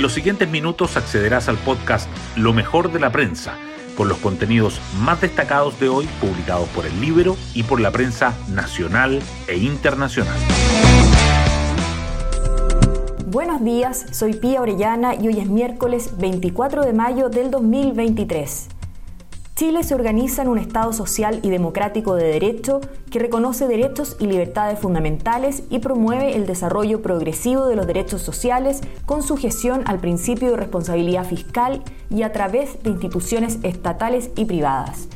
En los siguientes minutos accederás al podcast Lo mejor de la prensa, con los contenidos más destacados de hoy publicados por el libro y por la prensa nacional e internacional. Buenos días, soy Pía Orellana y hoy es miércoles 24 de mayo del 2023. Chile se organiza en un Estado social y democrático de derecho que reconoce derechos y libertades fundamentales y promueve el desarrollo progresivo de los derechos sociales con sujeción al principio de responsabilidad fiscal y a través de instituciones estatales y privadas.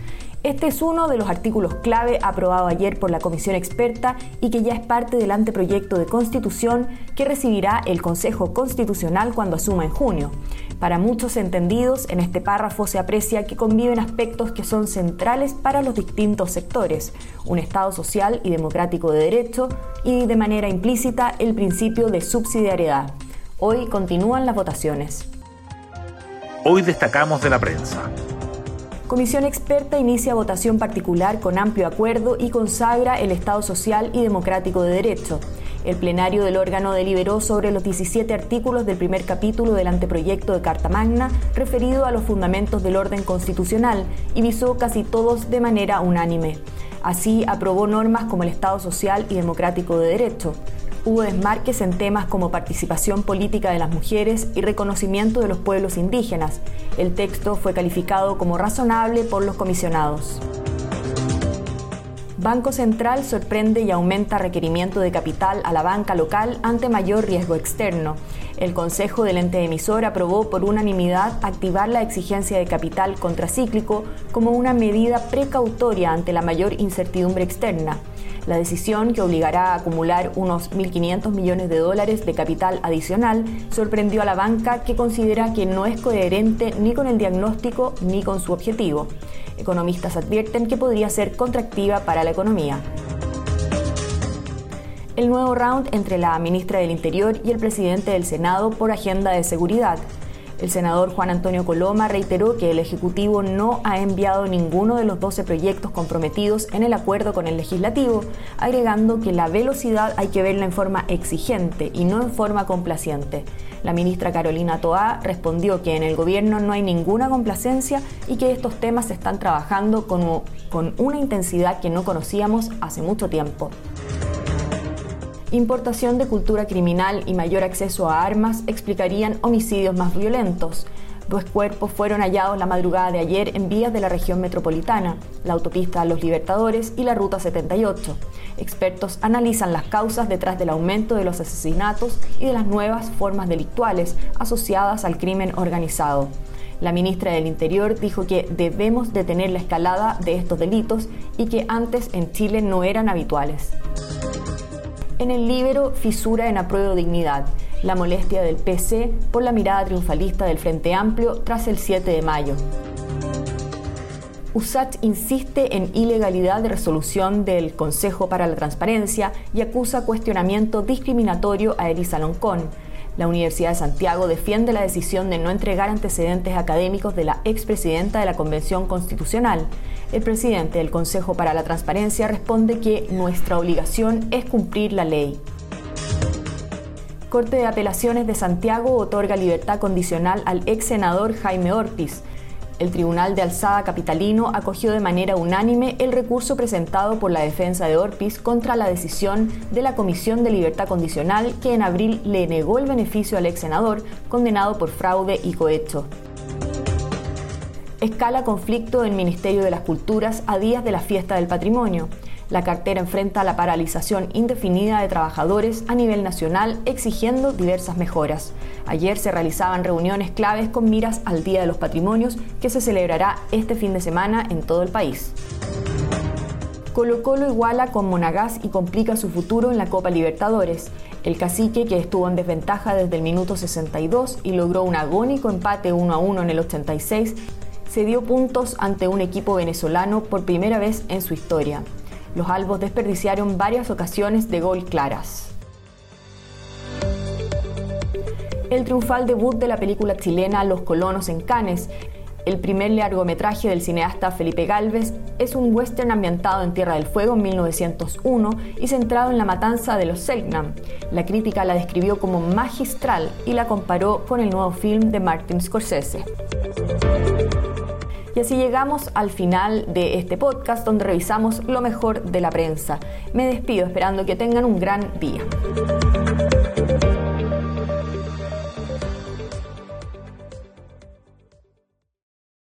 Este es uno de los artículos clave aprobado ayer por la Comisión Experta y que ya es parte del anteproyecto de constitución que recibirá el Consejo Constitucional cuando asuma en junio. Para muchos entendidos, en este párrafo se aprecia que conviven aspectos que son centrales para los distintos sectores, un Estado social y democrático de derecho y de manera implícita el principio de subsidiariedad. Hoy continúan las votaciones. Hoy destacamos de la prensa. Comisión experta inicia votación particular con amplio acuerdo y consagra el Estado social y democrático de derecho. El plenario del órgano deliberó sobre los 17 artículos del primer capítulo del anteproyecto de Carta Magna referido a los fundamentos del orden constitucional y visó casi todos de manera unánime. Así aprobó normas como el Estado social y democrático de derecho, hubo desmarques en temas como participación política de las mujeres y reconocimiento de los pueblos indígenas. El texto fue calificado como razonable por los comisionados. Banco Central sorprende y aumenta requerimiento de capital a la banca local ante mayor riesgo externo. El Consejo del ente emisor aprobó por unanimidad activar la exigencia de capital contracíclico como una medida precautoria ante la mayor incertidumbre externa. La decisión, que obligará a acumular unos 1.500 millones de dólares de capital adicional, sorprendió a la banca que considera que no es coherente ni con el diagnóstico ni con su objetivo. Economistas advierten que podría ser contractiva para la economía. El nuevo round entre la ministra del Interior y el presidente del Senado por agenda de seguridad. El senador Juan Antonio Coloma reiteró que el Ejecutivo no ha enviado ninguno de los 12 proyectos comprometidos en el acuerdo con el legislativo, agregando que la velocidad hay que verla en forma exigente y no en forma complaciente. La ministra Carolina Toá respondió que en el gobierno no hay ninguna complacencia y que estos temas se están trabajando con, con una intensidad que no conocíamos hace mucho tiempo importación de cultura criminal y mayor acceso a armas explicarían homicidios más violentos. Dos cuerpos fueron hallados la madrugada de ayer en vías de la región metropolitana, la autopista Los Libertadores y la Ruta 78. Expertos analizan las causas detrás del aumento de los asesinatos y de las nuevas formas delictuales asociadas al crimen organizado. La ministra del Interior dijo que debemos detener la escalada de estos delitos y que antes en Chile no eran habituales. En el libro Fisura en apruebo dignidad, la molestia del PC por la mirada triunfalista del Frente Amplio tras el 7 de mayo. USACH insiste en ilegalidad de resolución del Consejo para la Transparencia y acusa cuestionamiento discriminatorio a Elisa Loncón. La Universidad de Santiago defiende la decisión de no entregar antecedentes académicos de la expresidenta de la Convención Constitucional. El presidente del Consejo para la Transparencia responde que nuestra obligación es cumplir la ley. Corte de Apelaciones de Santiago otorga libertad condicional al ex senador Jaime Ortiz. El Tribunal de Alzada Capitalino acogió de manera unánime el recurso presentado por la defensa de Orpiz contra la decisión de la Comisión de Libertad Condicional que en abril le negó el beneficio al ex senador condenado por fraude y cohecho. Escala conflicto en Ministerio de las Culturas a días de la fiesta del patrimonio. La cartera enfrenta la paralización indefinida de trabajadores a nivel nacional exigiendo diversas mejoras. Ayer se realizaban reuniones claves con miras al Día de los Patrimonios que se celebrará este fin de semana en todo el país. Colo Colo iguala con Monagas y complica su futuro en la Copa Libertadores. El cacique, que estuvo en desventaja desde el minuto 62 y logró un agónico empate 1 a 1 en el 86, se dio puntos ante un equipo venezolano por primera vez en su historia. Los albos desperdiciaron varias ocasiones de gol claras. El triunfal debut de la película chilena Los colonos en Cannes el primer largometraje del cineasta Felipe Galvez, es un western ambientado en Tierra del Fuego en 1901 y centrado en la matanza de los Selknam. La crítica la describió como magistral y la comparó con el nuevo film de Martin Scorsese. Y así llegamos al final de este podcast donde revisamos lo mejor de la prensa. Me despido esperando que tengan un gran día.